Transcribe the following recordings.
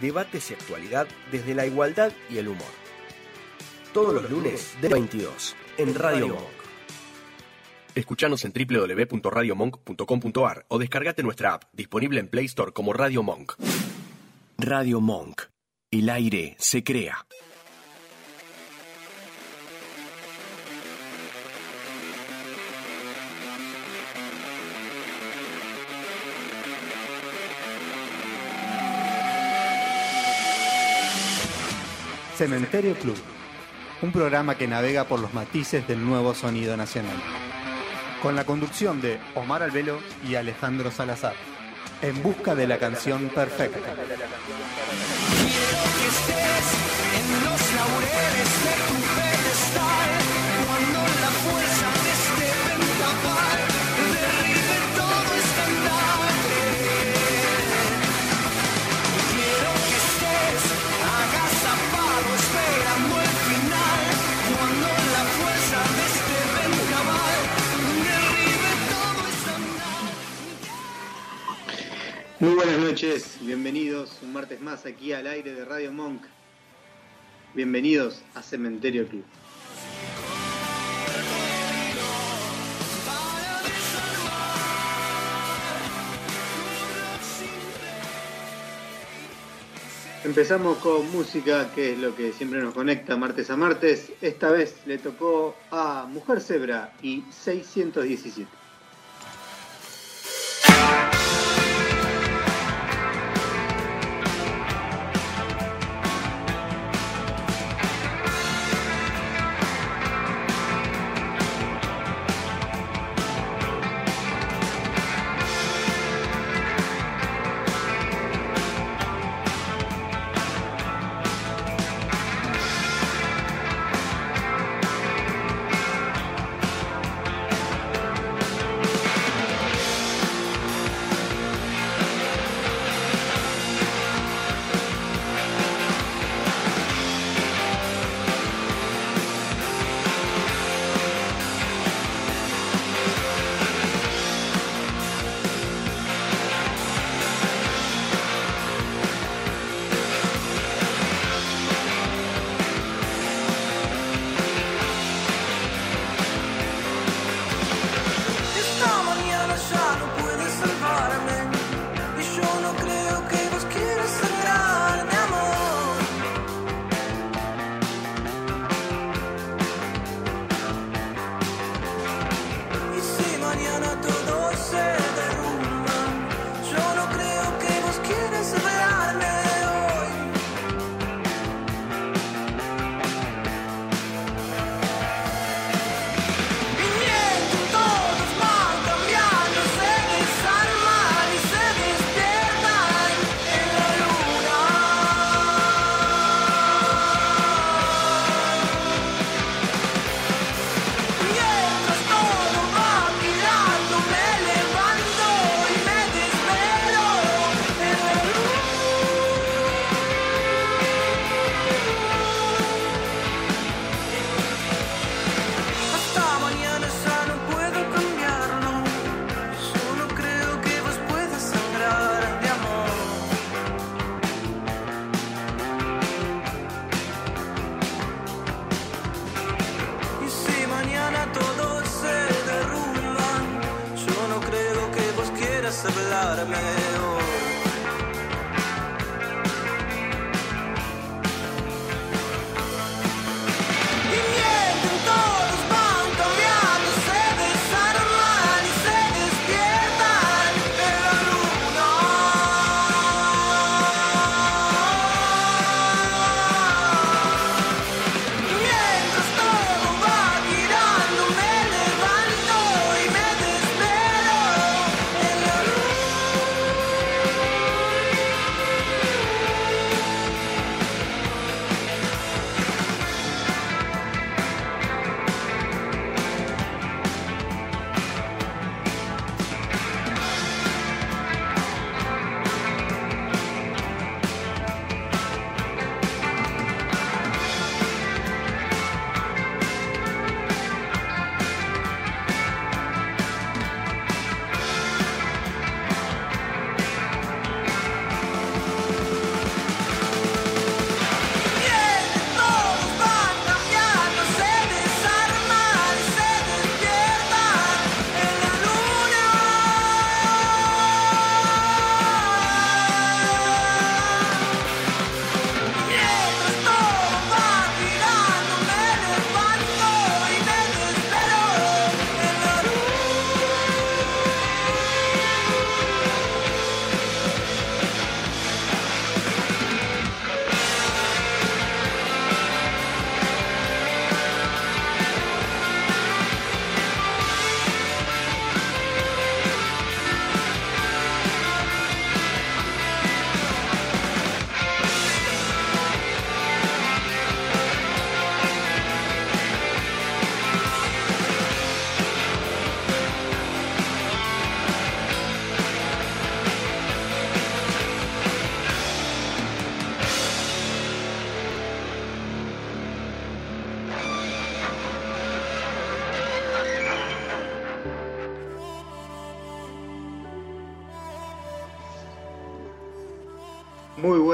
debates y actualidad desde la igualdad y el humor. Todos los lunes de 22 en Radio Monk. Escuchanos en www.radiomonk.com.ar o descargate nuestra app, disponible en Play Store como Radio Monk. Radio Monk. El aire se crea. Cementerio Club, un programa que navega por los matices del nuevo sonido nacional. Con la conducción de Omar Albelo y Alejandro Salazar, en busca de la canción perfecta. Quiero que estés en los laureles aquí al aire de Radio Monk. Bienvenidos a Cementerio Club. Empezamos con música, que es lo que siempre nos conecta martes a martes. Esta vez le tocó a Mujer Zebra y 617.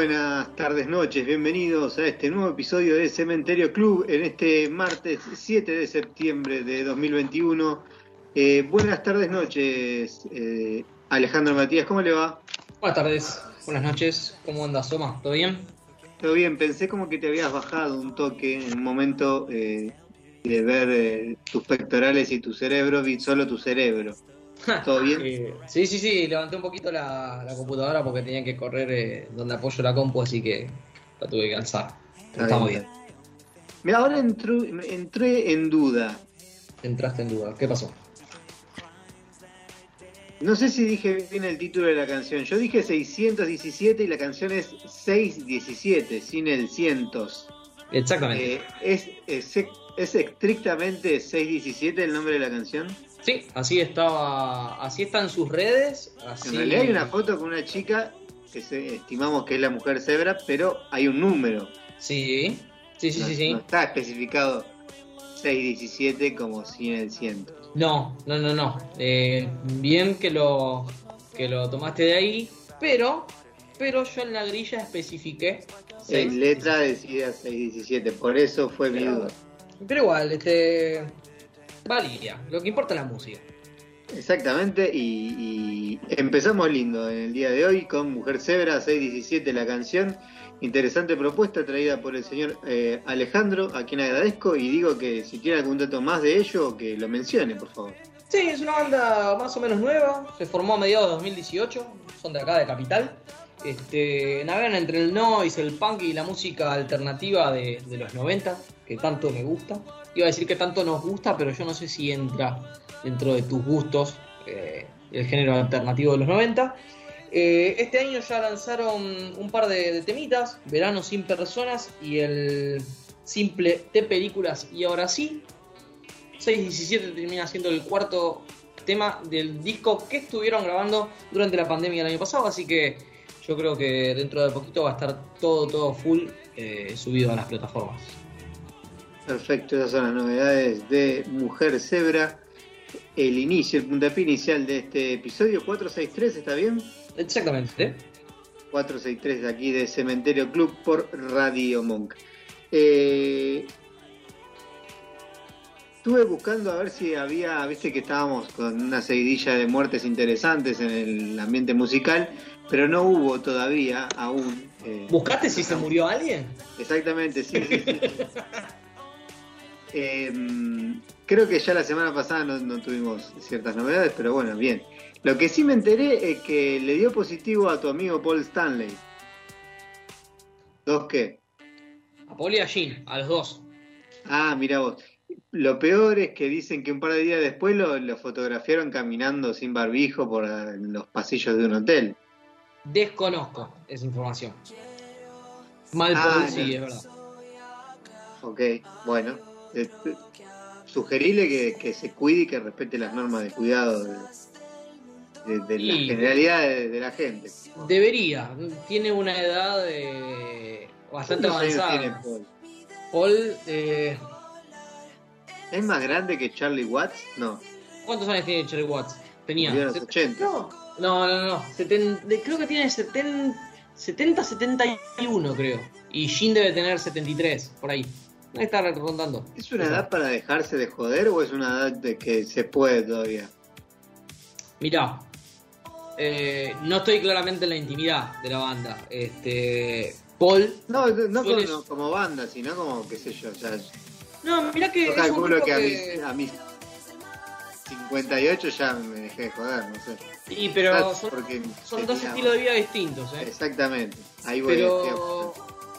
Buenas tardes, noches, bienvenidos a este nuevo episodio de Cementerio Club en este martes 7 de septiembre de 2021. Eh, buenas tardes, noches, eh, Alejandro Matías, ¿cómo le va? Buenas tardes, buenas noches, ¿cómo andas, Soma? ¿Todo bien? Todo bien, pensé como que te habías bajado un toque en un momento eh, de ver eh, tus pectorales y tu cerebro, vi solo tu cerebro. ¿Todo bien? Eh, sí, sí, sí, levanté un poquito la, la computadora porque tenía que correr eh, donde apoyo la compu, así que la tuve que alzar. Pero estamos bien. Mira, ahora entró- entré en duda. Entraste en duda. ¿Qué pasó? No sé si dije bien el título de la canción. Yo dije 617 y la canción es 617, sin el cientos. Exactamente. Eh, ¿es, es, es estrictamente 617 el nombre de la canción? Sí, así estaba, así está en sus redes. Así... En realidad hay una foto con una chica que se- estimamos que es la mujer cebra, pero hay un número. Sí, sí, sí, no, sí, sí. no está especificado 617 como sin el ciento. No, no, no, no. Eh, bien que lo que lo tomaste de ahí, pero pero yo en la grilla especifiqué. seis. En letra decía 617, por eso fue mi duda. Pero igual, este valía. Lo que importa es la música. Exactamente, y, y empezamos lindo en el día de hoy con Mujer Cebra 617 la canción. Interesante propuesta traída por el señor eh, Alejandro, a quien agradezco y digo que si tiene algún dato más de ello, que lo mencione, por favor. Sí, es una banda más o menos nueva, se formó a mediados de 2018, son de acá de Capital. Este, navegan entre el noise, el punk y la música alternativa de, de los 90, que tanto me gusta. Iba a decir que tanto nos gusta, pero yo no sé si entra dentro de tus gustos eh, el género alternativo de los 90. Eh, este año ya lanzaron un par de, temitas, Verano sin personas y el simple de películas y ahora sí, 617 termina siendo el cuarto tema del disco que estuvieron grabando durante la pandemia del año pasado, así que yo creo que dentro de poquito va a estar todo, todo full eh, subido a las plataformas. Perfecto, esas son las novedades de Mujer Cebra. El inicio, el puntapié inicial de este episodio 463, ¿está bien? Exactamente. 463 de aquí de Cementerio Club por Radio Monk. Eh, estuve buscando a ver si había, viste que estábamos con una seguidilla de muertes interesantes en el ambiente musical, pero no hubo todavía aún. eh, ¿Buscaste si se murió alguien? Exactamente, sí, sí, sí. Em, creo que ya la semana pasada no, no tuvimos ciertas novedades, pero bueno, bien. Lo que sí me enteré es que le dio positivo a tu amigo Paul Stanley. ¿Dos qué? A Paul y a Jean, a los dos. Ah, mira vos. Lo peor es que dicen que un par de días después lo, lo fotografiaron caminando sin barbijo por los pasillos de un hotel. Desconozco esa información. Mal Ah, Paul, no. sí, es verdad. Ok, bueno. Eh, sugerirle que, que se cuide y que respete las normas de cuidado de, de- de la generalidad de, de la gente. Debería. Tiene una edad eh, bastante ¿Cuántos años avanzada. tiene Paul? Paul, eh, ¿Es más grande que Charlie Watts? No, ¿cuántos años tiene Cherry Watts? Tenía. murió en los set- 80. No, no, no. no. Seten- creo que tiene 70, 70, 71, creo. Y Jin debe tener 73, por ahí. Debe estar rondando. ¿Es una edad para dejarse de joder o es una edad de que se puede todavía? Mirá, eh, no estoy claramente en la intimidad de la banda. Este, Paul. No, no Suele- como, como banda, sino como, qué sé yo, o sea, No, mirá que. yo calculo que a mis, a mis 58 ya me dejé de joder, no sé. Sí, pero son, dos estilos de vida distintos, ¿eh? Exactamente, ahí voy. Pero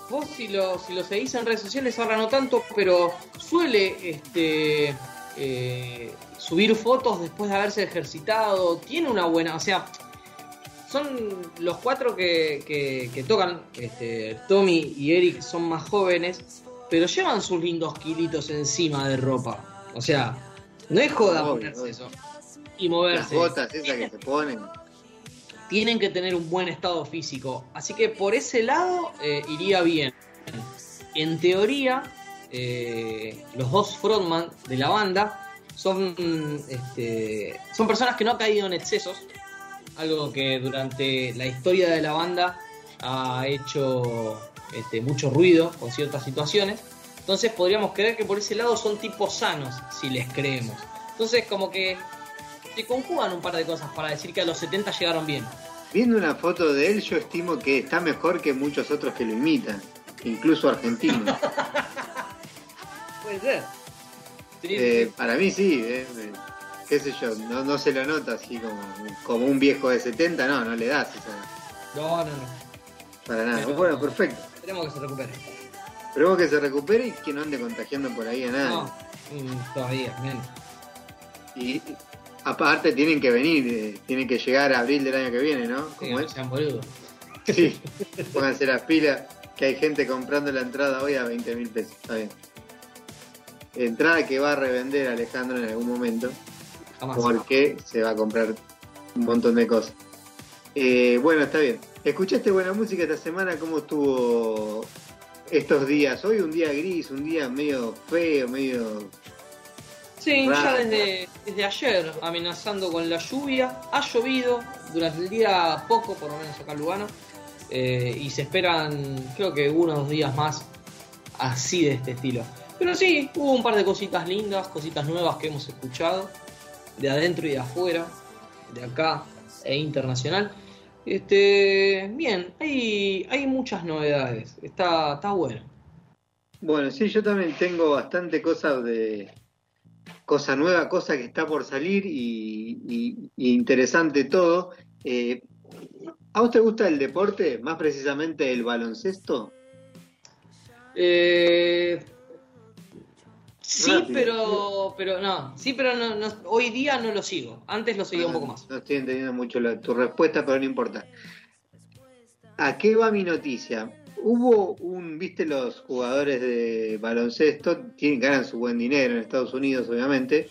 vos si lo, si lo seguís en redes sociales ahora no tanto, pero suele este eh, subir fotos después de haberse ejercitado, tiene una buena, o sea, son los cuatro que, que- que tocan, este, Tommy y Eric son más jóvenes, pero llevan sus lindos kilitos encima de ropa. O sea, no es joda Obvio, ponerse obvio. eso y Las moverse botas esas que se ponen. Tienen que tener un buen estado físico. Así que por ese lado eh, iría bien. En teoría, eh, los dos frontman de la banda son, este, son personas que no han caído en excesos. Algo que durante la historia de la banda ha hecho este, mucho ruido con ciertas situaciones. Entonces podríamos creer que por ese lado son tipos sanos, si les creemos. Entonces como que se conjugan un par de cosas para decir que a los 70 llegaron bien. Viendo una foto de él, yo estimo que está mejor que muchos otros que lo imitan, incluso argentinos. Puede ser. Eh, para mí sí, eh, eh, qué sé yo, no, no se lo nota así como, como un viejo de 70, no, no le das esa, No, no, no. para nada. Pero- Bueno, perfecto. Tenemos que se recupere. Esperemos que se recupere y que no ande contagiando por ahí a nadie. No, mm, todavía, menos. Y aparte tienen que venir, eh, tienen que llegar a abril del año que viene, ¿no? Sí, ¿Cómo no es? sean boludos. Sí, pónganse las pilas, que hay gente comprando la entrada hoy a 20 mil pesos. Está bien. Entrada que va a revender Alejandro en algún momento, Jamás. porque se va a comprar un montón de cosas. Eh, bueno, está bien. ¿Escuchaste buena música esta semana? ¿Cómo estuvo estos días? Hoy un día gris, un día medio feo, medio... Sí, ya desde, desde ayer amenazando con la lluvia. Ha llovido durante el día poco, por lo menos acá en Lugano. eh, y se esperan, creo que uno o dos días más así de este estilo. Pero sí, hubo un par de cositas lindas, cositas nuevas que hemos escuchado, de adentro y de afuera, de acá e internacional. Este, bien, hay, hay muchas novedades. Está, está bueno. Bueno, sí, yo también tengo bastante cosas de... Cosa nueva, cosa que está por salir y, y- y interesante todo. Eh, ¿A vos te gusta el deporte? Más precisamente el baloncesto. Eh, sí, Rápido. pero, pero no, sí, pero no, no- hoy día no lo sigo. Antes lo seguía un poco más. No estoy entendiendo mucho la- tu respuesta, pero no importa. ¿A qué va mi noticia? Hubo un, viste, los jugadores de baloncesto tienen, ganan su buen dinero en Estados Unidos, obviamente,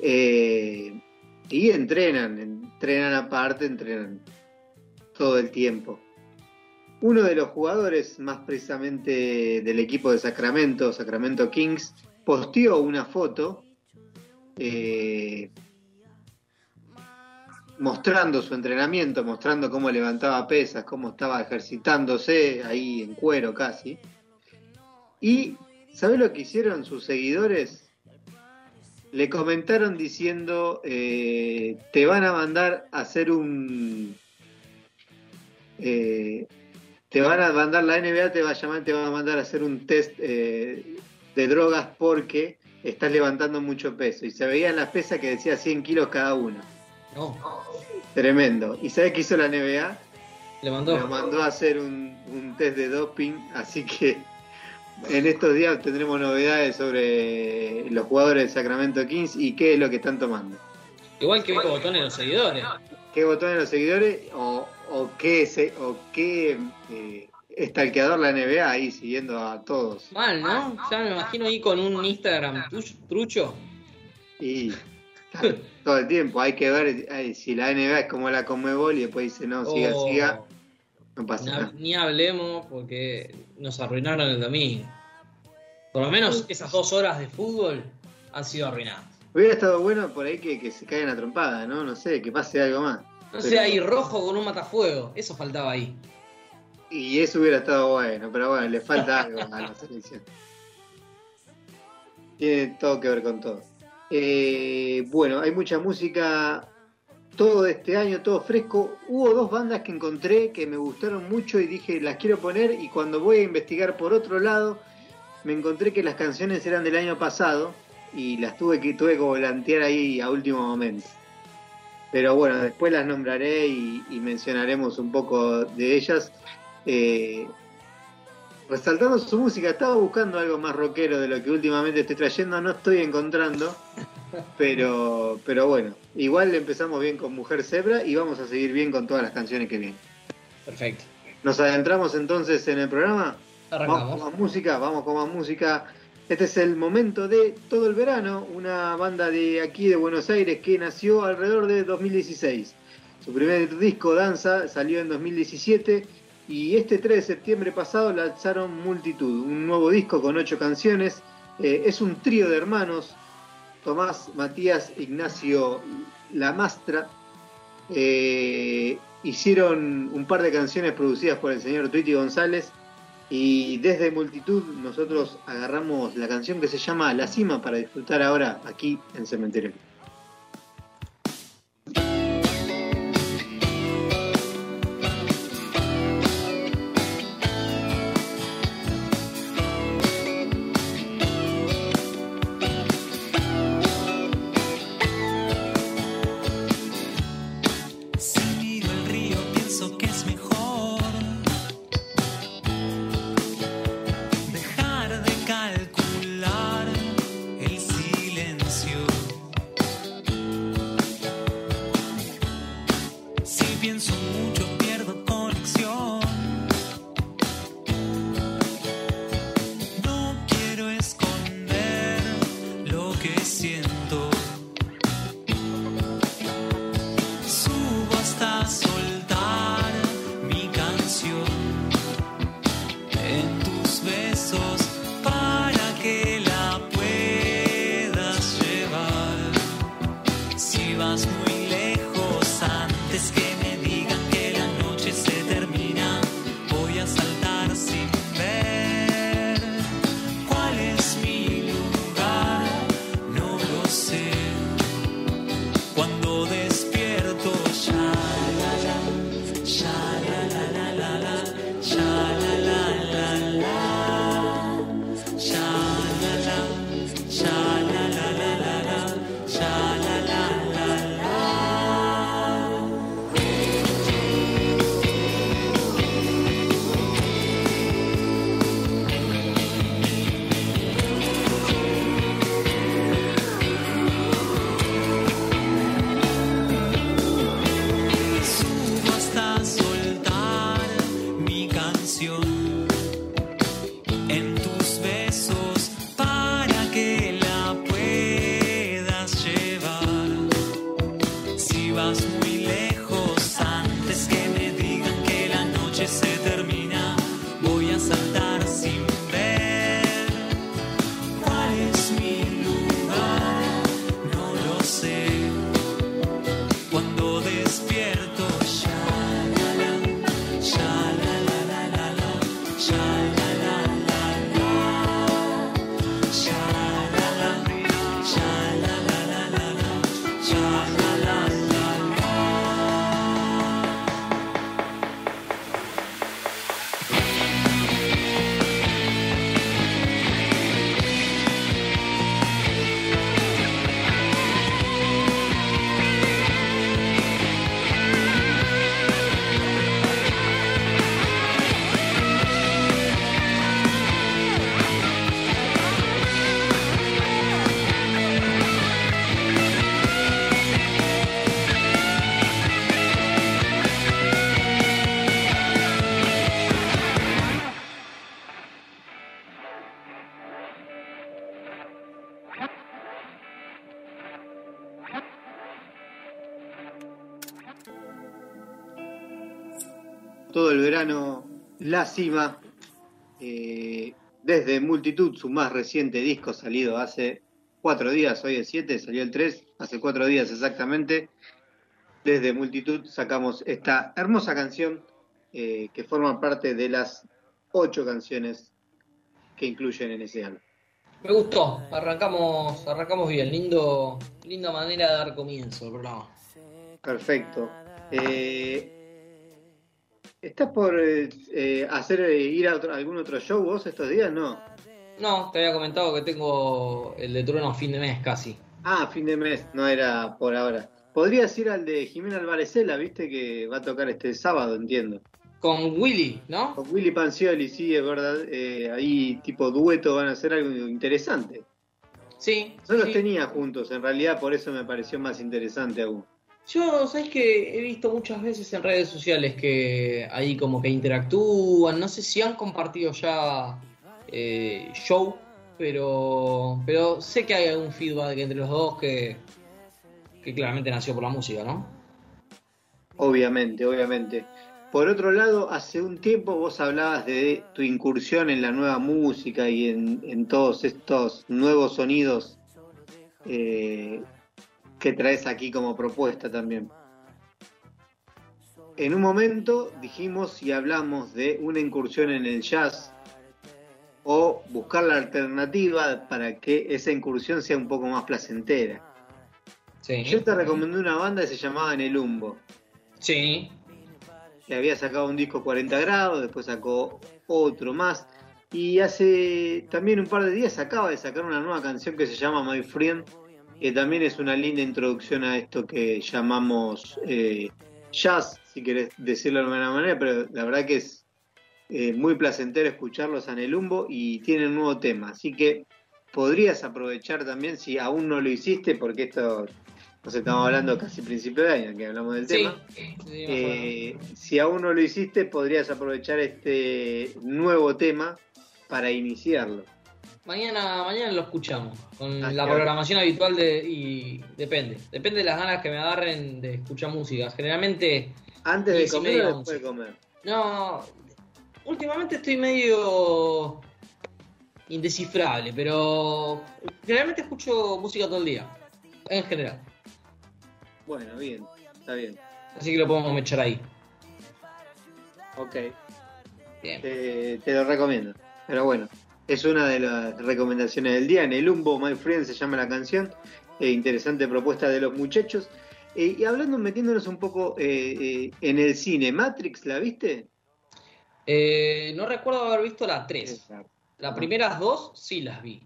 eh, y entrenan, entrenan aparte, entrenan todo el tiempo. Uno de los jugadores, más precisamente del equipo de Sacramento, Sacramento Kings, posteó una foto eh, mostrando su entrenamiento, mostrando cómo levantaba pesas, cómo estaba ejercitándose ahí en cuero casi. Y, ¿sabes lo que hicieron sus seguidores? Le comentaron diciendo, eh, te van a mandar a hacer un... eh, te van a mandar, la NBA te va a llamar, te va a mandar a hacer un test eh, de drogas porque estás levantando mucho peso. Y se veían las pesas que decía 100 kilos cada uno. Tremendo. ¿Y sabes qué hizo la NBA? le mandó. Lo mandó a hacer un, un test de doping, así que en estos días tendremos novedades sobre los jugadores de Sacramento Kings y qué es lo que están tomando. Igual que botones los seguidores. ¿Qué botones los seguidores o, o qué, se, o qué eh, estalqueador la NBA ahí siguiendo a todos? Mal, ¿no? Ya me imagino ahí con un Instagram trucho. Y todo el tiempo hay que ver ay, si la NBA es como la Conmebol y después dice no, siga, Oh, siga, no Ni, pasa nada. ni hablemos porque nos arruinaron el domingo. Por lo menos esas dos horas de fútbol han sido arruinadas. Hubiera estado bueno por ahí que, que se caigan a trompada, ¿no? No sé, que pase algo más. No sé, ahí rojo con un matafuego. Eso faltaba ahí. Y eso hubiera estado bueno, pero bueno, le falta algo a la selección. Tiene todo que ver con todo. Eh, bueno, hay mucha música, todo este año, todo fresco. Hubo dos bandas que encontré que me gustaron mucho y dije, las quiero poner y cuando voy a investigar por otro lado, me encontré que las canciones eran del año pasado y las tuve que, tuve que volantear ahí a último momento. Pero bueno, después las nombraré y, y mencionaremos un poco de ellas. Eh, resaltando su música, estaba buscando algo más rockero de lo que últimamente estoy trayendo, no estoy encontrando, pero, pero bueno, igual empezamos bien con Mujer Zebra y vamos a seguir bien con todas las canciones que vienen. Perfecto. Nos adentramos entonces en el programa, vamos con Arrancamos. más música, vamos con más música. Este es el momento de Todo el Verano, una banda de aquí de Buenos Aires que nació alrededor de 2016. Su primer disco, Danza, salió en 2017 y este 3 de septiembre pasado lanzaron Multitud, un nuevo disco con ocho canciones. Eh, es un trío de hermanos, Tomás, Matías, Ignacio Lamastra. Eh, hicieron un par de canciones producidas por el señor Twitty González y desde Multitud nosotros agarramos la canción que se llama La Cima para disfrutar ahora aquí en Cementerio. Verano La Cima, eh, desde Multitud, su más reciente disco salido hace cuatro días, hoy es 7, salió el 3, hace cuatro días exactamente. Desde Multitud sacamos esta hermosa canción eh, que forma parte de las ocho canciones que incluyen en ese álbum. Me gustó, arrancamos, arrancamos bien, lindo, linda manera de dar comienzo al programa. Perfecto. Eh, ¿Estás por eh, eh, hacer eh, ir a otro- algún otro show vos estos días? No. No, te había comentado que tengo el de Trueno a fin de mes casi. Ah, fin de mes, no era por ahora. Podrías ir al de Jimena Alvarezela, viste que va a tocar este sábado, entiendo. Con Willy, ¿no? Con Willy Pancioli, sí, es verdad. eh, ahí tipo dueto van a hacer algo interesante. Sí. No los tenía juntos, en realidad por eso me pareció más interesante aún. Yo, sabes que he visto muchas veces en redes sociales que ahí como que interactúan, no sé si han compartido ya eh, show, pero, pero sé que hay algún feedback entre los dos que, que claramente nació por la música, ¿no? Obviamente, obviamente. Por otro lado, hace un tiempo vos hablabas de tu incursión en la nueva música y en, en todos estos nuevos sonidos eh, que traes aquí como propuesta también. en un momento dijimos si hablamos de una incursión en el jazz o buscar la alternativa para que esa incursión sea un poco más placentera. Sí. Yo te recomendé una banda que se llamaba En el Humbo, Sí. que había sacado un disco 40 grados, después sacó otro más. Y hace también un par de días acaba de sacar una nueva canción que se llama My Friend, que también es una linda introducción a esto que llamamos eh, jazz, si querés decirlo de alguna manera, pero la verdad que es eh, muy placentero escucharlos en el Humbo y tienen un nuevo tema. Así que podrías aprovechar también si aún no lo hiciste, porque esto, nos estamos hablando casi principio de año que hablamos del Sí. tema. Sí. Eh, si aún no lo hiciste, podrías aprovechar este nuevo tema para iniciarlo. Mañana, mañana lo escuchamos. Con Ah, la claro. programación habitual de. y depende. Depende de las ganas que me agarren de escuchar música. Generalmente. ¿Antes de comer o después de comer? No. Últimamente estoy medio. indescifrable, pero. Generalmente escucho música todo el día. En general. Bueno, bien, está bien. Así que lo podemos echar ahí. Ok, Bien. te, te lo recomiendo. Pero bueno, es una de las recomendaciones del día. En el Humbo, My Friend se llama la canción. Eh, interesante propuesta de los muchachos. Eh, y hablando, metiéndonos un poco eh, eh, en el cine, ¿Matrix la viste? Eh, no recuerdo haber visto la 3. Exacto. Las primeras dos sí las vi.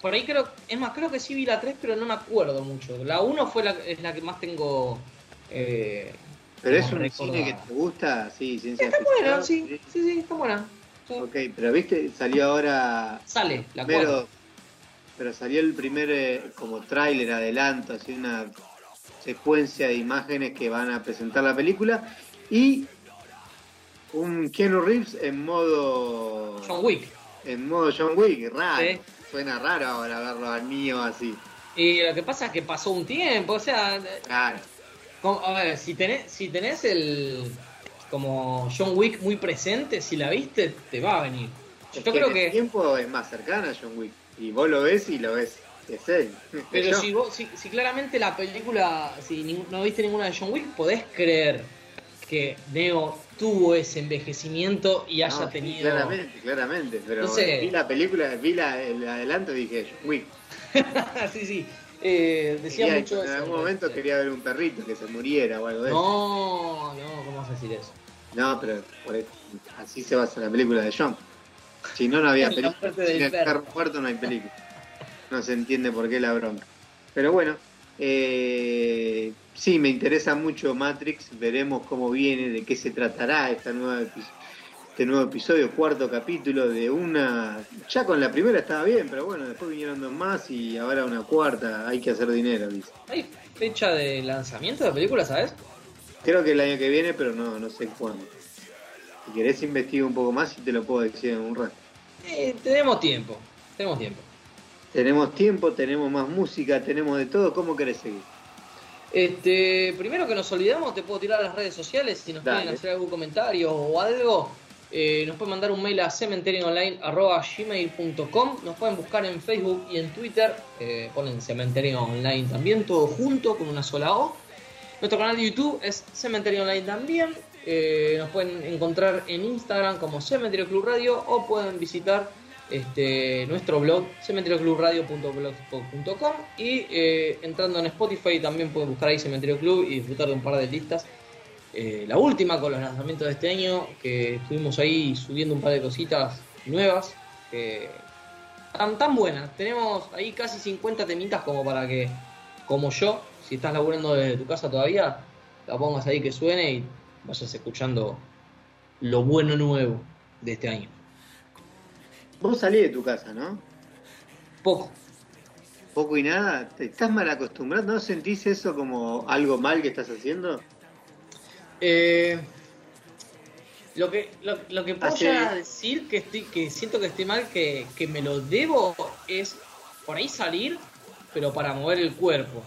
Por ahí creo, es más, creo que sí vi la 3, pero no me acuerdo mucho. La 1 fue la, es la que más tengo. Eh, Pero es un recordada. cine que te gusta, sí, ciencia Está ficción. buena, sí, sí, sí, está buena. Sí. Ok, pero viste, salió ahora Sale, la primero, 4. pero salió el primer eh, como tráiler, adelanto, así una secuencia de imágenes que van a presentar la película y un Keanu Reeves en modo John Wick. en modo John Wick, raro. Sí. Suena raro ahora verlo al mío así. Y lo que pasa es que pasó un tiempo, o sea, Claro. como- a ver, si tenés, si tenés el como John Wick muy presente, si la viste, te va a venir. Es Yo que creo en el que. tiempo es más cercana a John Wick y vos lo ves y lo ves. Es él. Pero Yo- si, vos, si, si claramente la película, si no viste ninguna de John Wick, podés creer que Neo tuvo ese envejecimiento y haya No, sí, tenido. claramente, claramente. Pero Entonces- vi la película, vi la, el adelanto y dije, John Wick. sí, sí. Eh, decía Quería- mucho en eso. algún momento quería ver un perrito que se muriera o algo de eso. No, no, ¿cómo vas a decir eso? No, pero por eso- así se basa la película de John. Si no, no había La película. Sin el perro. muerto no hay película. No se entiende por qué la bronca. Pero bueno, eh, sí, me interesa mucho Matrix. Veremos cómo viene, de qué se tratará esta nueva este nuevo episodio, cuarto capítulo de una... Ya con la primera estaba bien, pero bueno, después vinieron dos más y ahora una cuarta. Hay que hacer dinero, dice. ¿Hay fecha de lanzamiento de la película, sabes? Creo que el año que viene, pero no, no sé cuándo. Si querés investigar un poco más y te lo puedo decir en un rato. Eh, tenemos tiempo, tenemos tiempo. Tenemos tiempo, tenemos más música, tenemos de todo. ¿Cómo querés seguir? Este, primero que nos olvidamos, te puedo tirar a las redes sociales si nos Dale. quieren hacer algún comentario o algo. eh, nos pueden mandar un mail a cementerioonline.gmail.com Nos pueden buscar en Facebook y en Twitter. eh, ponen Cementerio Online también, todo junto con una sola O. Nuestro canal de YouTube es Cementerio Online también. eh, nos pueden encontrar en Instagram como Cementerio Club Radio o pueden visitar este, nuestro blog cementerioclubradio.blogspot.com y eh, entrando en Spotify también pueden buscar ahí Cementerio Club y disfrutar de un par de listas. Eh, la última con los lanzamientos de este año, que estuvimos ahí subiendo un par de cositas nuevas, que tan, tan buenas. Tenemos ahí casi 50 temitas como para que, como yo, si estás laburando desde tu casa todavía, la pongas ahí que suene y vayas escuchando lo bueno nuevo de este año. Vos salís de tu casa, ¿no? Poco. Poco y nada. ¿Te estás mal acostumbrado? ¿No sentís eso como algo mal que estás haciendo? Eh, lo que lo, lo que puedo Hace- llegar a decir que estoy que siento que estoy mal que, que me lo debo es por ahí salir pero para mover el cuerpo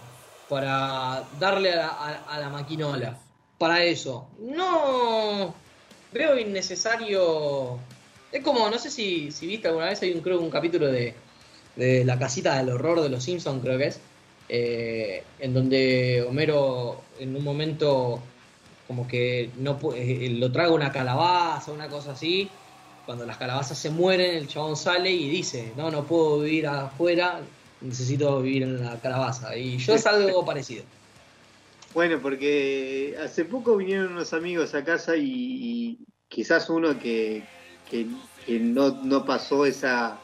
para darle a la, a- la maquinola. Para eso. No veo innecesario. Es como no sé si, si viste alguna vez hay un creo un capítulo de, de la casita del horror de los Simpsons creo que es eh, en donde Homero en un momento como que no pu- eh, lo traga una calabaza, una cosa así. Cuando las calabazas se mueren, el chabón sale y dice, no, no puedo vivir afuera, necesito vivir en la calabaza. Y yo es algo parecido. Bueno, porque hace poco vinieron unos amigos a casa y, y quizás uno que, que- que no, no pasó esa,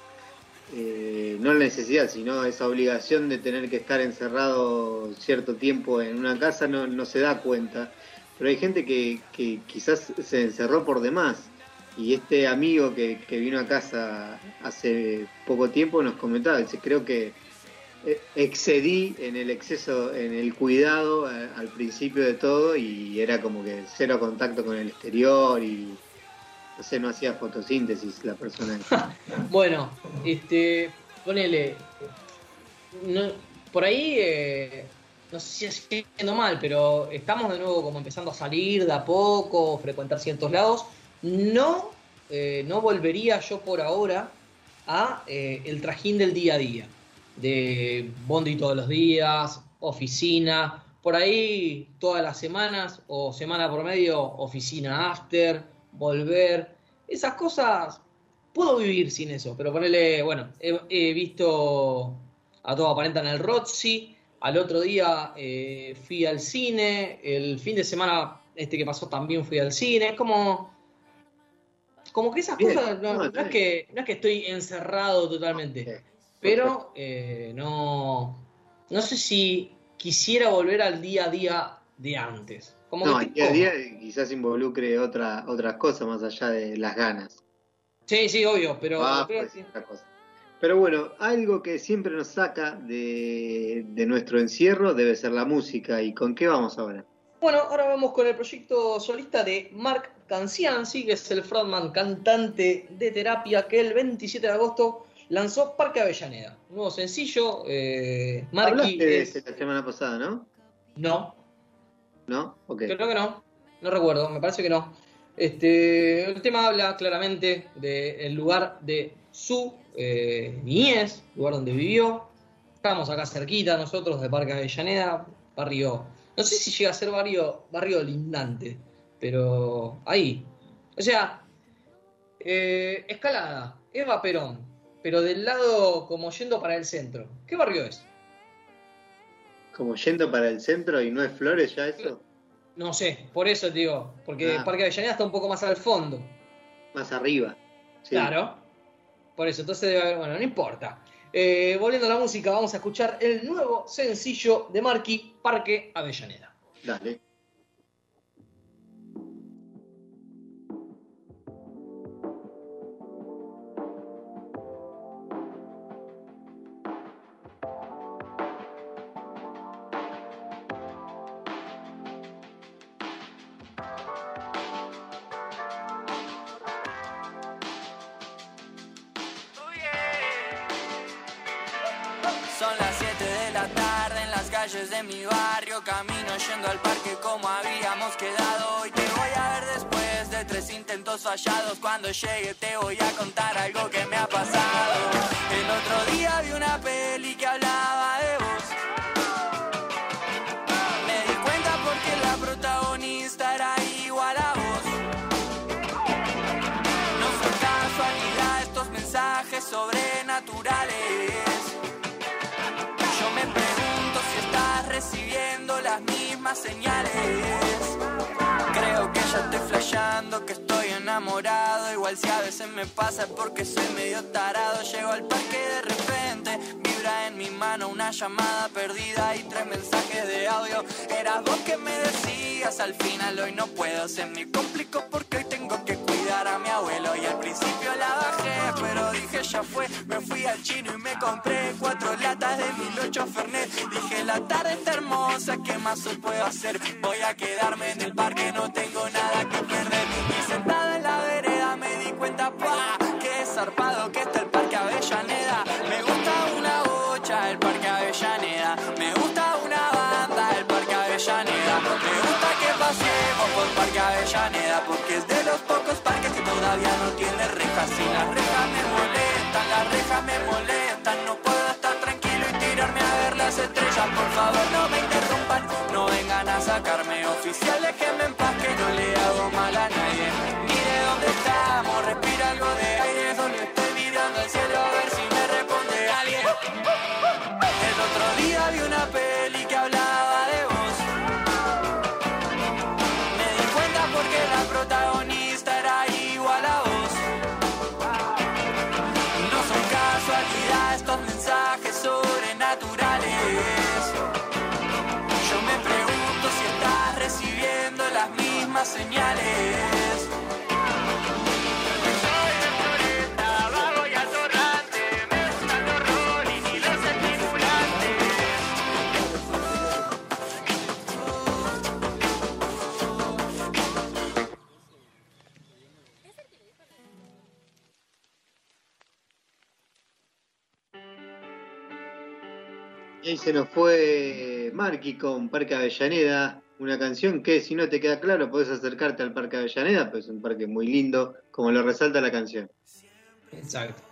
eh, no la necesidad, sino esa obligación de tener que estar encerrado cierto tiempo en una casa, no, no se da cuenta. Pero hay gente que, que quizás se encerró por demás. Y este amigo que, que vino a casa hace poco tiempo nos comentaba, dice, creo que excedí en el exceso, en el cuidado eh, al principio de todo y era como que cero contacto con el exterior y no sé, no hacía fotosíntesis la persona. Bueno, este, ponele, no- por ahí, eh, no sé si estoy yendo mal, pero estamos de nuevo como empezando a salir de a poco, frecuentar ciertos lados. No, eh, no volvería yo por ahora a eh, el trajín del día a día, de bondi todos los días, oficina, por ahí todas las semanas o semana por medio, oficina after, volver, esas cosas puedo vivir sin eso, pero ponele, bueno, he, he visto a todo aparenta en el Roxy, al otro día eh, fui al cine, el fin de semana este que pasó también fui al cine, es como como que esas Bien, cosas no, no, es que no es que estoy encerrado totalmente, pero eh, no no sé si quisiera volver al día a día de antes. Como No, que el día a día quizás involucre otra, otras cosas más allá de las ganas. Sí, sí, obvio, pero, Ah, pero- pues, cosa. Pero bueno, algo que siempre nos saca de, de nuestro encierro debe ser la música. ¿Y con qué vamos ahora? Bueno, ahora vamos con el proyecto solista de Mark Cancianci, que es el frontman cantante de terapia que el 27 de agosto lanzó Parque Avellaneda. Un nuevo sencillo. Eh, Marky Hablaste de es- ese la semana pasada, ¿no? No, ¿No? Ok. creo que no. No recuerdo, me parece que no. Este, el tema habla claramente del lugar de su eh, niñez, lugar donde vivió. Estamos acá cerquita nosotros de Parque Avellaneda, barrio. No sé si llega a ser barrio, barrio lindante, pero ahí. O sea, eh, Escalada, Eva Perón, pero del lado como yendo para el centro. ¿Qué barrio es? Como yendo para el centro y no es Flores ya eso. No sé, por eso te digo, porque Ah. Parque Avellaneda está un poco más al fondo. Más arriba. Sí. Claro. Por eso, entonces debe haber, bueno, no importa. Eh, volviendo a la música, vamos a escuchar el nuevo sencillo de Marky, Parque Avellaneda. Dale. Quedado. Y te voy a ver después de tres intentos fallados. Cuando llegue te voy a contar algo que me ha pasado. El otro día vi una peli que hablaba de vos. Me di cuenta porque la protagonista era igual a vos. No fue casualidad estos mensajes sobrenaturales. Yo me pregunto si estás recibiendo las mismas señales. Que ya estoy flasheando, que estoy enamorado. Igual si a veces me pasa porque soy medio tarado. Llego al parque de repente, vibra en mi mano una llamada perdida y tres mensajes de audio. Eras vos que me decías al final hoy no puedo, se me complicó porque hoy cuidar a mi abuelo. Y al principio la bajé, pero dije ya fue. Me fui al chino y me compré cuatro latas de 1008 Fernet. Dije la tarde está hermosa, ¿qué más hoy puedo hacer? Voy a quedarme en el parque, no tengo nada que todavía no tiene rejas. Y las rejas me molestan, las rejas me molestan. No puedo estar tranquilo y tirarme a ver la las estrellas, por favor no Y ahí se nos fue Marky con Parque Avellaneda, una canción que si no te queda claro podés acercarte al Parque Avellaneda, pues es un parque muy lindo, como lo resalta la canción, Exacto.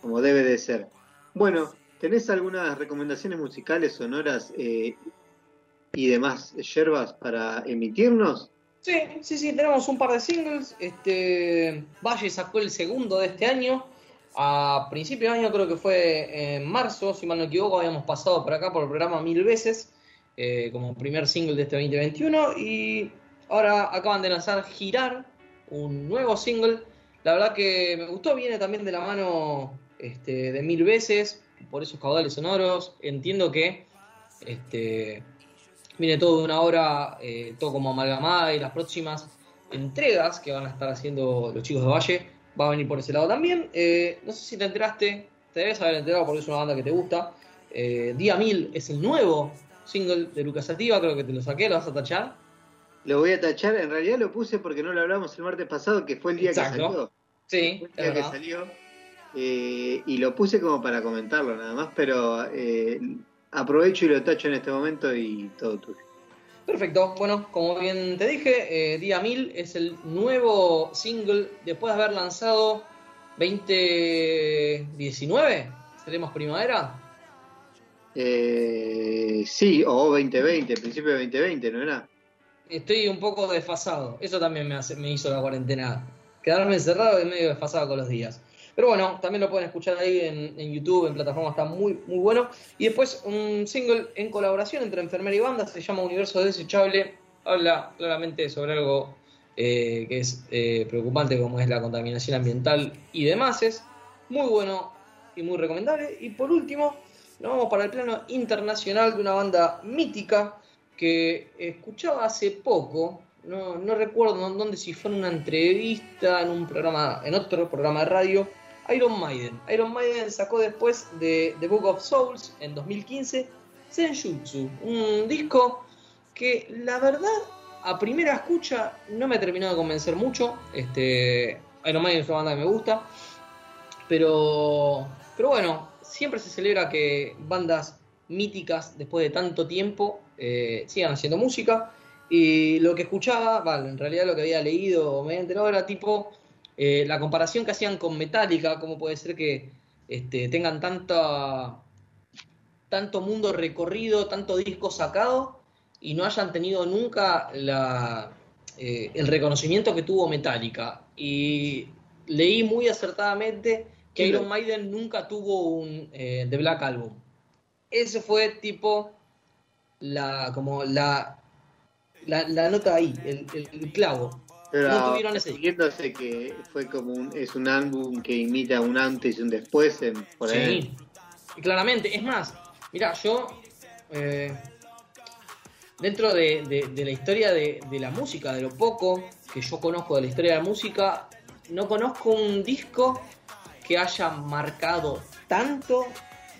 como debe de ser. Bueno, ¿tenés algunas recomendaciones musicales, sonoras eh, y demás yerbas para emitirnos? Sí, sí, sí, tenemos un par de singles. Este, Valle sacó el segundo de este año. A principio de año, creo que fue en marzo, si mal no equivoco, habíamos pasado por acá por el programa mil veces, eh, como primer single de este 2021. Y ahora acaban de lanzar Girar, un nuevo single. La verdad que me gustó, viene también de la mano este, de mil veces, por esos caudales sonoros. Entiendo que este, viene todo de una hora, eh, todo como amalgamada y las próximas entregas que van a estar haciendo los chicos de Valle va a venir por ese lado también. Eh, no sé si te enteraste, te debes haber enterado porque es una banda que te gusta. Eh, Día 1000 es el nuevo single de Lucas Sativa, creo que te lo saqué, lo vas a tachar. Lo voy a tachar, en realidad lo puse porque no lo hablamos el martes pasado, que fue el día Exacto. que salió. Sí, el día que salió. Eh, y lo puse como para comentarlo nada más, pero eh, aprovecho y lo tacho en este momento y todo tuyo. Perfecto, bueno, como bien te dije, eh, Día 1000 es el nuevo single después de haber lanzado 2019, seremos primavera. Eh, sí, o 2020, principio de 2020, ¿no era? Estoy un poco desfasado, eso también me, hace- me hizo la cuarentena, quedarme encerrado y medio desfasado con los días. Pero bueno, también lo pueden escuchar ahí en, YouTube, en plataforma, está muy, muy bueno. Y después un single en colaboración entre enfermera y banda, se llama Universo Desechable, habla claramente sobre algo eh, que es eh, preocupante como es la contaminación ambiental y demás. Es muy bueno y muy recomendable. Y por último, nos vamos para el plano internacional de una banda mítica que escuchaba hace poco, no, no recuerdo en dónde, si fue en una entrevista, en un programa, en otro programa de radio, Iron Maiden. Iron Maiden sacó después de The Book of Souls en 2015 Senjutsu, un disco que la verdad a primera escucha no me terminó de convencer mucho. Este, Iron Maiden es una banda que me gusta, pero, pero bueno, siempre se celebra que bandas míticas después de tanto tiempo eh, sigan haciendo música. Y lo que escuchaba, vale, en realidad lo que había leído o me había enterado era tipo eh, la comparación que hacían con Metallica, cómo puede ser que este, tengan tanta, tanto mundo recorrido, tanto disco sacado y no hayan tenido nunca la, eh, el reconocimiento que tuvo Metallica. Y leí muy acertadamente que Iron Maiden nunca tuvo un eh, The Black Album. Ese fue tipo la como la la, la nota ahí, el, el- el clavo. Pero No tuvieron ese. siguiéndose que fue como un, es un álbum que imita un antes y un después en, por ahí. Sí, y claramente. Es más, mira, yo eh, dentro de, de- de la historia de, de la música, de lo poco que yo conozco de la historia de la música, no conozco un disco que haya marcado tanto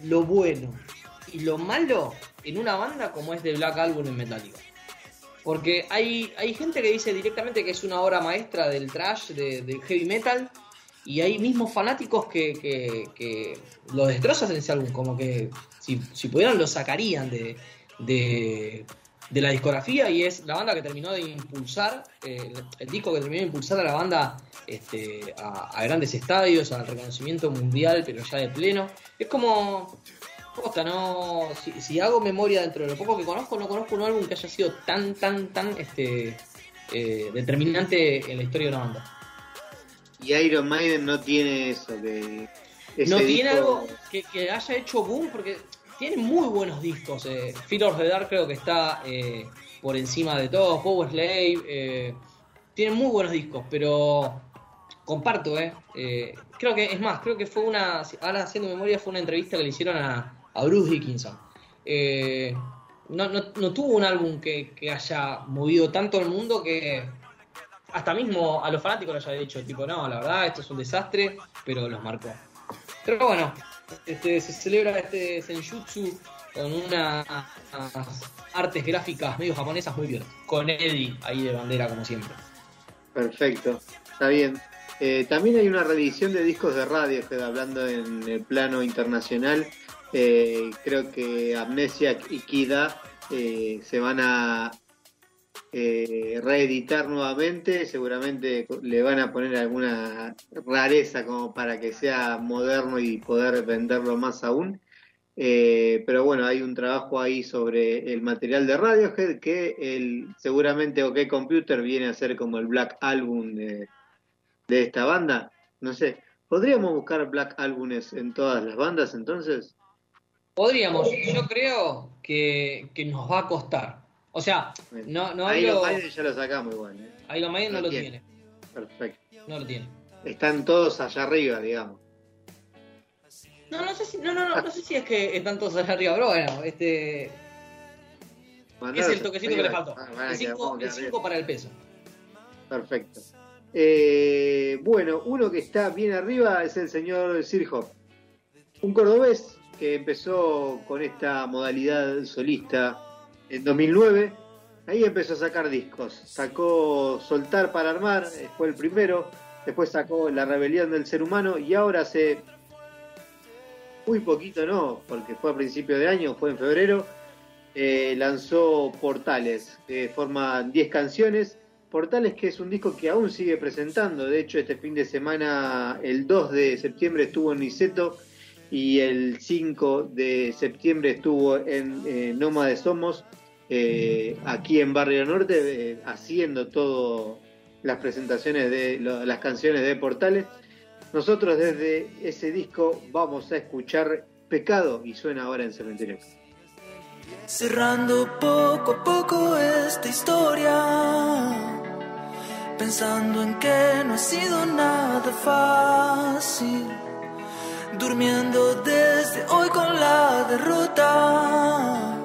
lo bueno y lo malo en una banda como es de Black Album en Metallica. Porque hay, hay gente que dice directamente que es una obra maestra del trash, de- del heavy metal, y hay mismos fanáticos que, que, que lo destrozan en ese álbum, como que si, si pudieran lo sacarían de, de, de la discografía y es la banda que terminó de impulsar, eh, el disco que terminó de impulsar a la banda este, a, a grandes estadios, al reconocimiento mundial, pero ya de pleno. Es como, Posta, no. Si, si hago memoria dentro de lo poco que conozco, no conozco un álbum que haya sido tan, tan, tan este, eh, determinante en la historia de una banda. Y Iron Maiden no tiene eso de. no tiene algo que, que haya hecho boom, porque tiene muy buenos discos. Eh. Fear of the Dark creo que está eh, por encima de todo. Power Slave. Eh, tiene muy buenos discos, pero comparto, eh. Eh, Creo que, es más, creo que fue una. Ahora haciendo memoria, fue una entrevista que le hicieron a, a Bruce Dickinson. Eh, no, no, no tuvo un álbum que, que haya movido tanto el mundo que hasta mismo a los fanáticos les haya dicho, tipo, no, la verdad, esto es un desastre, pero los marcó. Pero bueno, este, se celebra este Senjutsu con unas artes gráficas medio japonesas muy bien. Con Eddie ahí de bandera, como siempre. Perfecto, está bien. Eh, también hay una reedición de discos de radio, que hablando en el plano internacional, eh, creo que Amnesia y Kida eh, se van a eh, reeditar nuevamente, seguramente le van a poner alguna rareza como para que sea moderno y poder venderlo más aún. Eh, pero bueno, hay un trabajo ahí sobre el material de Radiohead que el, seguramente OK Computer viene a ser como el Black Album de, esta banda. No sé, ¿podríamos buscar Black Albums en todas las bandas entonces? Podríamos, yo creo que, que nos va a costar. O sea, no, no hablo. los Maiden ya lo sacamos igual. ¿eh? Iron Maiden no Lo lo tiene. tiene. Perfecto. No lo tiene. Están todos allá arriba, digamos. No, no sé si, no, no, no, no sé si es que están todos allá arriba, pero bueno, este. Es el toquecito que le faltó. Ah, El quedar- 5 vamos a quedar arriba. para el peso. Perfecto. Eh, bueno, uno que está bien arriba es el señor Sirhoff. Un cordobés que empezó con esta modalidad solista en 2009. Ahí empezó a sacar discos. Sacó Soltar para Armar, eh, fue el primero. Después sacó La Rebelión del Ser Humano. Y ahora hace muy poquito, no, porque fue a principio de año, fue en febrero. eh, lanzó Portales, que forma 10 canciones. Portales que es un disco que aún sigue presentando. De hecho, este fin de semana, el 2 de septiembre estuvo en Niceto y el 5 de septiembre estuvo en eh, Nómades Somos, eh, aquí en Barrio Norte, eh, haciendo todo las presentaciones de las canciones de Portales. Nosotros desde ese disco vamos a escuchar Pecado y suena ahora en Cementerio. Cerrando poco a poco esta historia, pensando en que no ha sido nada fácil, durmiendo desde hoy con la derrota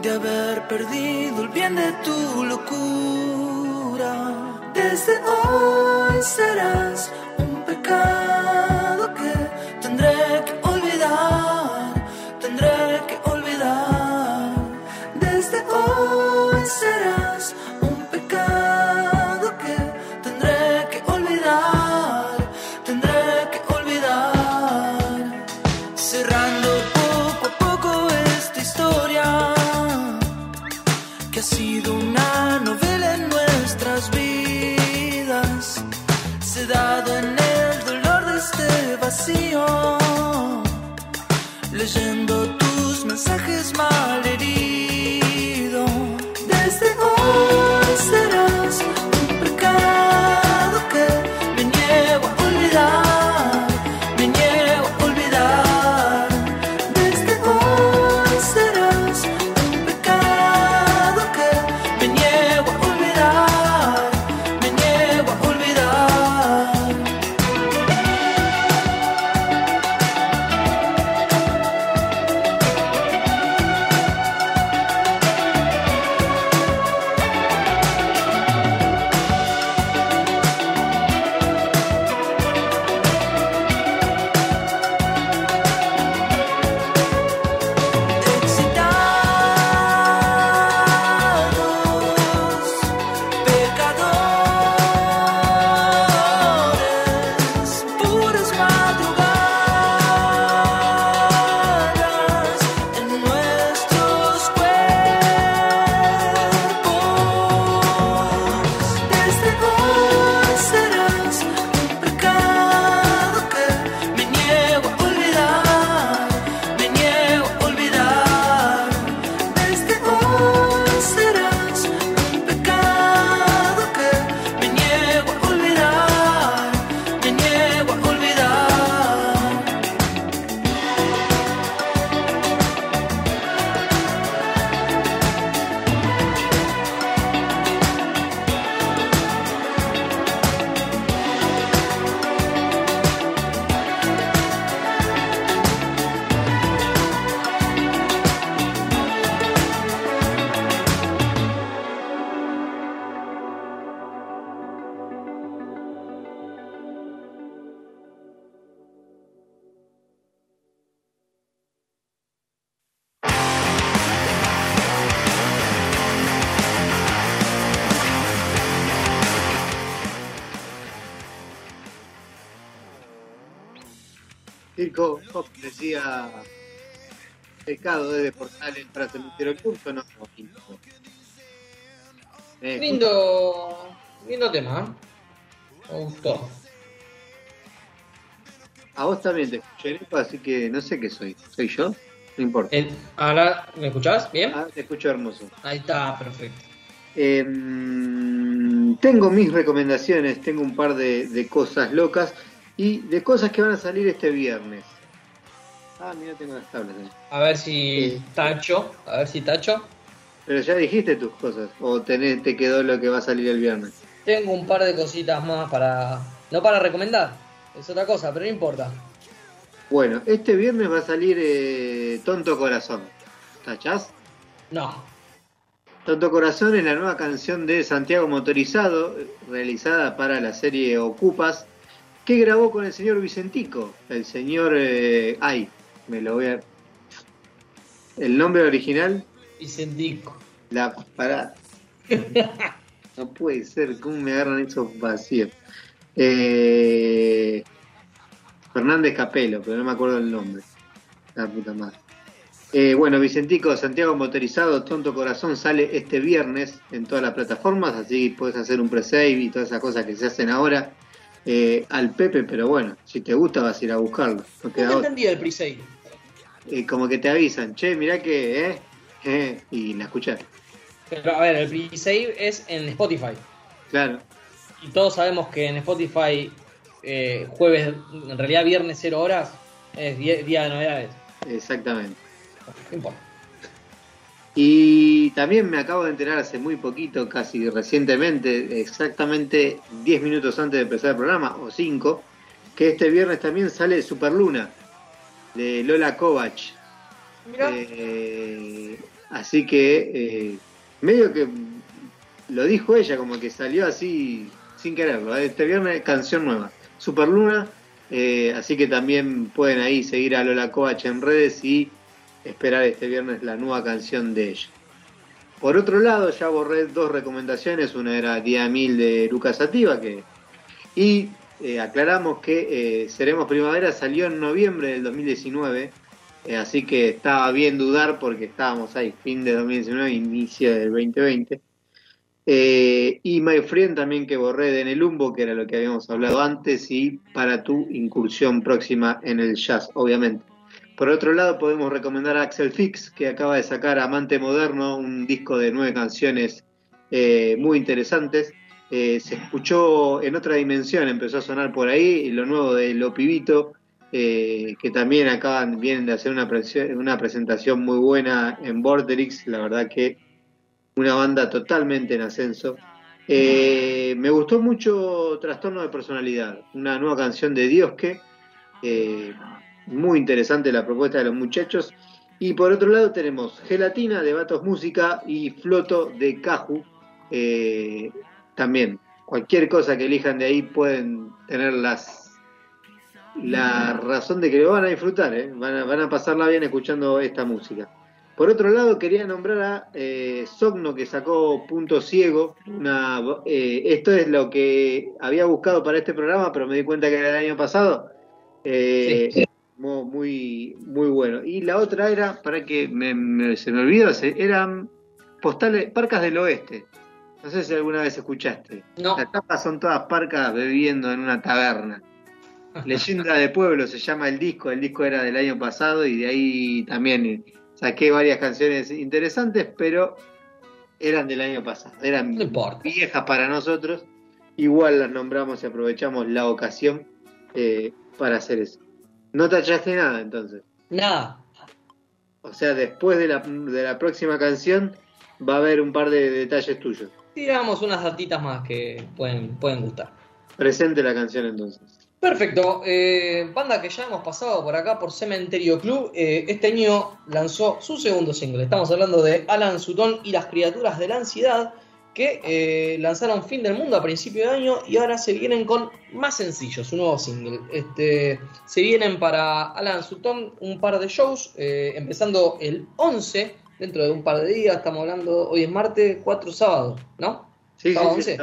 de haber perdido el bien de tu locura. Desde hoy serás un pecado Decía pecado desde portales para cementerio oculto, no, no. Eh, Lindo, lindo tema. ¿eh? Me gustó. A vos también te escuché, así que no sé qué soy. ¿Soy yo? No importa. El- ahora, ¿me escuchás? ¿Bien? Ah, te escucho hermoso. Ahí está, perfecto. Eh, tengo mis recomendaciones, tengo un par de, de cosas locas y de cosas que van a salir este viernes. Ah, mira, tengo las tablas ahí. A ver si Sí. tacho, a ver si tacho. Pero ya dijiste tus cosas, o tenés, te quedó lo que va a salir el viernes. Tengo un par de cositas más para. No para recomendar, es otra cosa, pero no importa. Bueno, este viernes va a salir eh, Tonto Corazón. ¿Tachás? No. Tonto Corazón es la nueva canción de Santiago Motorizado, realizada para la serie Ocupas, que grabó con el señor Vicentico. El señor. eh, ay, me lo voy a. El nombre original, Vicentico. la. Pará. No puede ser, ¿cómo me agarran esos vacíos? Eh, Fernández Capelo, pero no me acuerdo el nombre. La puta madre. Eh, bueno, Vicentico, Santiago Motorizado, Tonto Corazón sale este viernes en todas las plataformas, así puedes hacer un pre-save y todas esas cosas que se hacen ahora eh, al Pepe, pero bueno, si te gusta vas a ir a buscarlo. No queda entendí el pre-sale. Eh, como que te avisan, che, mirá que, eh, eh, y la escuchás. Pero a ver, el pre-save es en Spotify. Claro, Y todos sabemos que en Spotify, eh, jueves, en realidad viernes 0 horas, es die- día de novedades. exactamente. No importa. Y también me acabo de enterar hace muy poquito, casi recientemente, exactamente 10 minutos antes de empezar el programa, o 5, que este viernes también sale Superluna, de Lola Kovac. Eh, así que, eh, medio que lo dijo ella, como que salió así sin quererlo. ¿eh? Este viernes, canción nueva, Superluna. eh, así que también pueden ahí seguir a Lola Kovac en redes y esperar este viernes la nueva canción de ella. Por otro lado, ya borré dos recomendaciones. Una era Día Mil de Lucas Sativa, que. Y eh, aclaramos que eh, Seremos Primavera salió en noviembre del 2019. eh, así que estaba bien dudar porque estábamos ahí, fin de 2019, inicio del 2020. Eh, y My Friend también que borré de En el Lumbo, que era lo que habíamos hablado antes, y para tu incursión próxima en el jazz, obviamente. Por otro lado, podemos recomendar a Axel Fix, que acaba de sacar Amante Moderno, un disco de nueve canciones eh, muy interesantes. Eh, se escuchó en otra dimensión, empezó a sonar por ahí, y lo nuevo de Lo Pibito, eh, que también acaban, vienen de hacer una, prese- una presentación muy buena en Borderix, la verdad que una banda totalmente en ascenso. Me gustó mucho Trastorno de Personalidad, una nueva canción de Diosque, muy interesante la propuesta de los muchachos. Y por otro lado tenemos Gelatina de Batos Música y Floto de Caju. eh, también, cualquier cosa que elijan de ahí pueden tener las, la razón de que lo van a disfrutar, ¿eh? van, a, van a pasarla bien escuchando esta música. Por otro lado, quería nombrar a eh, Sogno que sacó Punto Ciego. Una, eh, esto es lo que había buscado para este programa, pero me di cuenta que era el año pasado. Eh, Sí. Mu- Muy, muy bueno. Y la otra era, para que me- me- se me olvidó, eran postales, parcas del oeste. No sé si alguna vez escuchaste. no. Las tapas son todas parcas bebiendo en una taberna. Leyenda de Pueblo se llama el disco, el disco era del año pasado y de ahí también saqué varias canciones interesantes, pero eran del año pasado, eran No viejas para nosotros. Igual las nombramos y aprovechamos la ocasión eh, para hacer eso. No tachaste nada entonces. Nada. O sea, después de la, de la próxima canción va a haber un par de detalles tuyos. Tiramos unas datitas más que pueden, pueden gustar. Presente la canción entonces. Perfecto. eh, banda que ya hemos pasado por acá por Cementerio Club. eh, este año lanzó su segundo single. Estamos hablando de Alan Sutton y las criaturas de la ansiedad que eh, lanzaron Fin del Mundo a principio de año y ahora se vienen con más sencillos, un nuevo single. Este, se vienen para Alan Sutton un par de shows, eh, empezando el 11, dentro de un par de días, estamos hablando, hoy es martes, cuatro sábados, ¿no? Sí, sábado sí, 11.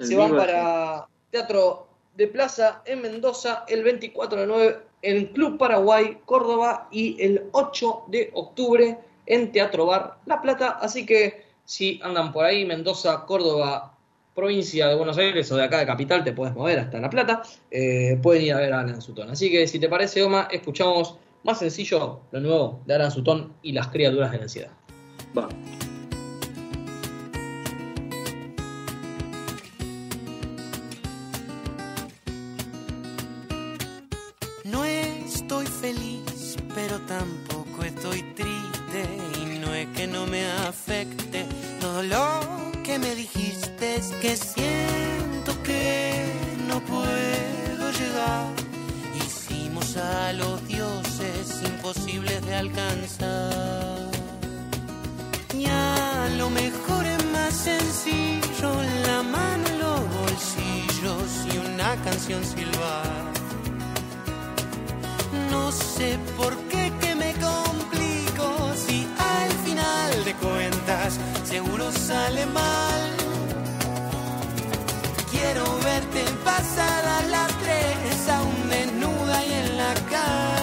sí. Se van para. Teatro de Plaza en Mendoza el 24 de 9 en Club Paraguay, Córdoba y el 8 de octubre en Teatro Bar La Plata, así que si andan por ahí, Mendoza, Córdoba, provincia de Buenos Aires o de acá de Capital, te puedes mover hasta La Plata, eh, pueden ir a ver a Alan Sutón Así que si te parece, Oma, escuchamos más sencillo lo nuevo de Alan Sutón y las criaturas de la ansiedad. alcanzar. Y a lo mejor es más sencillo, la mano en los bolsillos y una canción silbar. No sé por qué que me complico si al final de cuentas seguro sale mal. Quiero verte pasada las tres, aún desnuda y en la cara.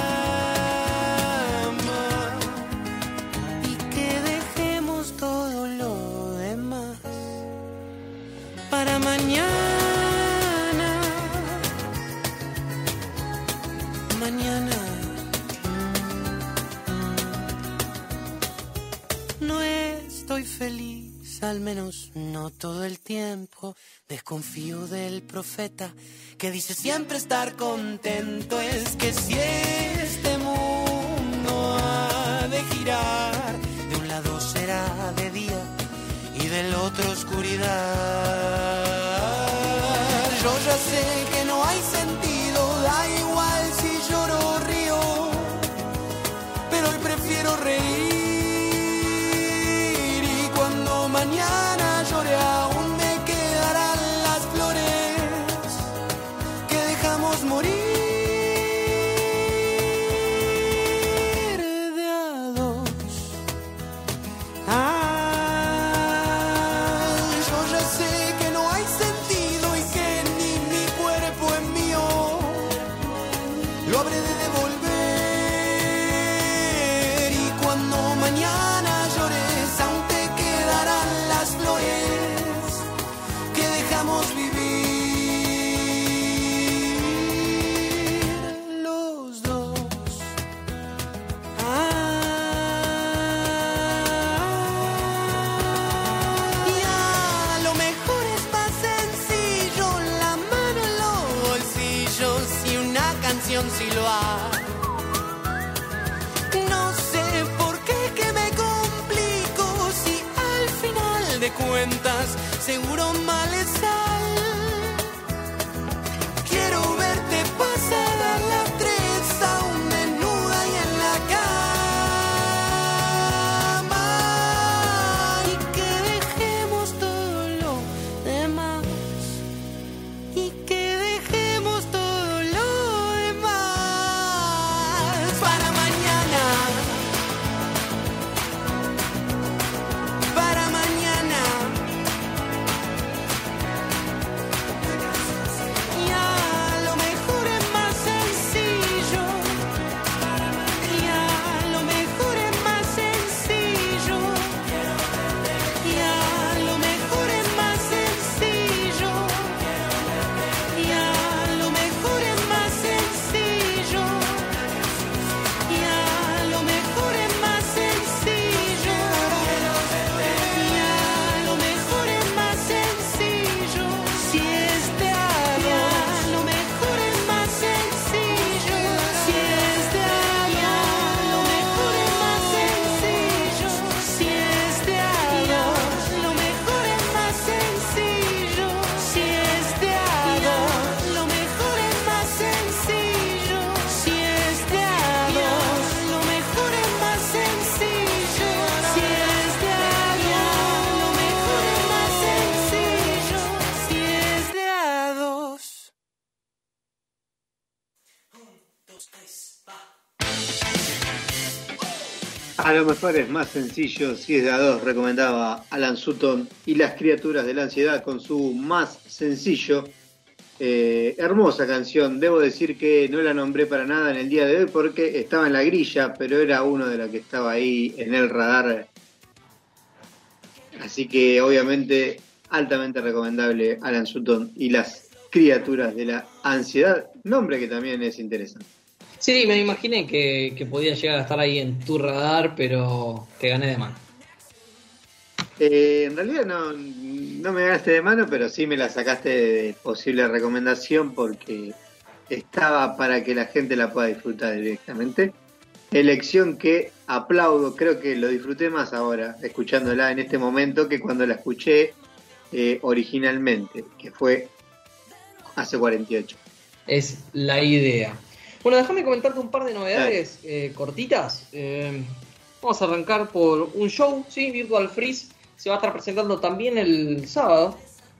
para mañana. Mañana. No estoy feliz, al menos no todo el tiempo. Desconfío del profeta que dice siempre estar contento. Es que si este mundo ha de girar, de un lado será de día y del otro oscuridad. perfect seguro más. lo mejor es más sencillo si es de a dos, recomendaba Alan Sutton y las criaturas de la ansiedad con su más sencillo. Eh, hermosa canción, debo decir que no la nombré para nada en el día de hoy porque estaba en la grilla, pero era uno de los que estaba ahí en el radar. Así que obviamente altamente recomendable Alan Sutton y las criaturas de la ansiedad, nombre que también es interesante. Sí, me imaginé que, que podía llegar a estar ahí en tu radar, pero te gané de mano. Eh, en realidad no, no me ganaste de mano, pero sí me la sacaste de posible recomendación porque estaba para que la gente la pueda disfrutar directamente. Elección que aplaudo, creo que lo disfruté más ahora, escuchándola en este momento, que cuando la escuché eh, originalmente, que fue hace 48. Es la idea. Bueno, déjame comentarte un par de novedades eh, cortitas. Eh, vamos a arrancar por un show, ¿sí? Virtual Freeze. Se va a estar presentando también el sábado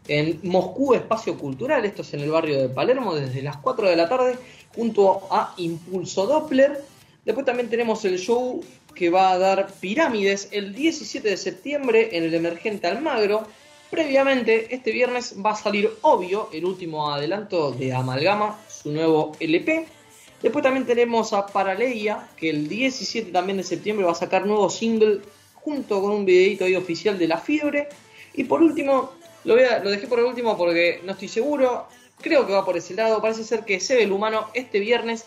en Moscú Espacio Cultural. Esto es en el barrio de Palermo, desde las 4 de la tarde, junto a Impulso Doppler. Después también tenemos el show que va a dar Pirámides el 17 de septiembre en el Emergente Almagro. Previamente, este viernes va a salir Obvio, el último adelanto de Amalgama, su nuevo LP. Después también tenemos a Paraleia, que el 17 también de septiembre va a sacar nuevo single junto con un videito ahí oficial de La Fiebre. Y por último, lo, dejé por el último porque no estoy seguro, creo que va por ese lado. Parece ser que Sebe el Humano este viernes,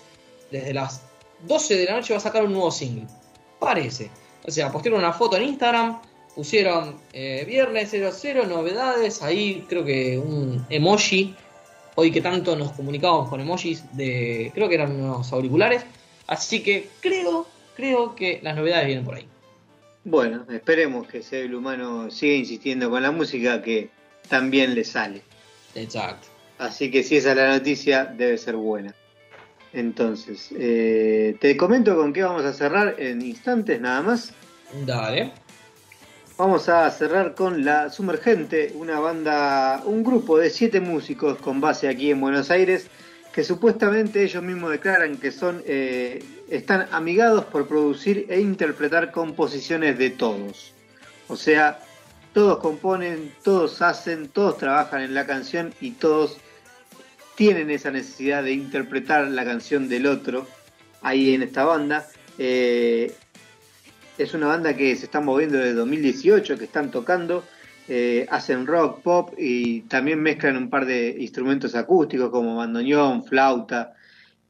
desde las 12 de la noche, va a sacar un nuevo single. Parece. O sea, postearon una foto en Instagram, pusieron eh, viernes 00, novedades, ahí creo que un emoji hoy que tanto nos comunicamos con emojis de, creo que eran unos auriculares, así que creo, creo que las novedades vienen por ahí. Bueno, esperemos que el humano siga insistiendo con la música que también le sale. Exacto. Así que si esa es la noticia, debe ser buena. Entonces, eh, te comento con qué vamos a cerrar en instantes nada más. Dale. Vamos a cerrar con La Sumergente, una banda, un grupo de siete músicos con base aquí en Buenos Aires, que supuestamente ellos mismos declaran que son, eh, están amigados por producir e interpretar composiciones de todos. O sea, todos componen, todos hacen, todos trabajan en la canción y todos tienen esa necesidad de interpretar la canción del otro ahí en esta banda. Eh, es una banda que se está moviendo desde 2018, que están tocando, eh, hacen rock, pop y también mezclan un par de instrumentos acústicos como bandoneón, flauta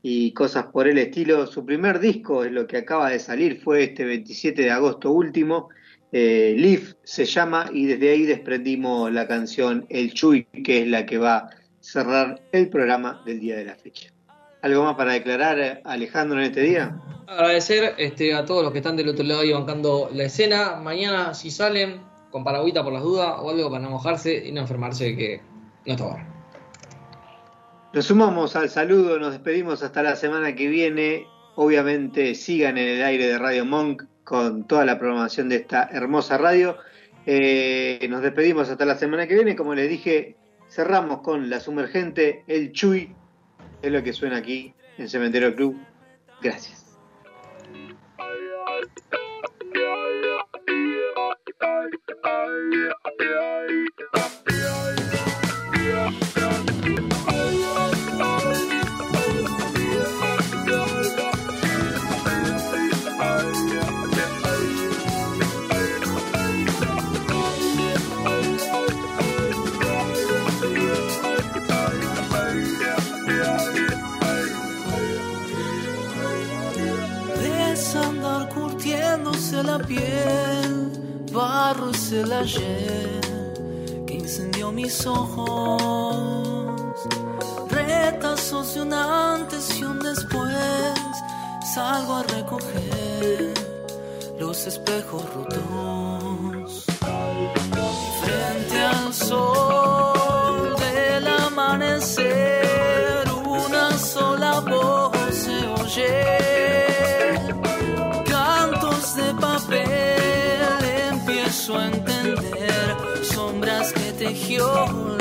y cosas por el estilo. Su primer disco es lo que acaba de salir, fue este 27 de agosto último. Eh, Leaf se llama y desde ahí desprendimos la canción El Chuy, que es la que va a cerrar el programa del día de la fecha. ¿Algo más para declarar, Alejandro, en este día? Agradecer este, a todos los que están del otro lado y bancando la escena. Mañana, si salen, con paragüita por las dudas o algo para no mojarse y no enfermarse, que no está bueno. Nos sumamos al saludo, nos despedimos hasta la semana que viene. Obviamente sigan en el aire de Radio Monk con toda la programación de esta hermosa radio. Eh, nos despedimos hasta la semana que viene. Como les dije, cerramos con La Sumergente, El Chuy, es lo que suena aquí en Cementerio Club. Gracias. Barro es You.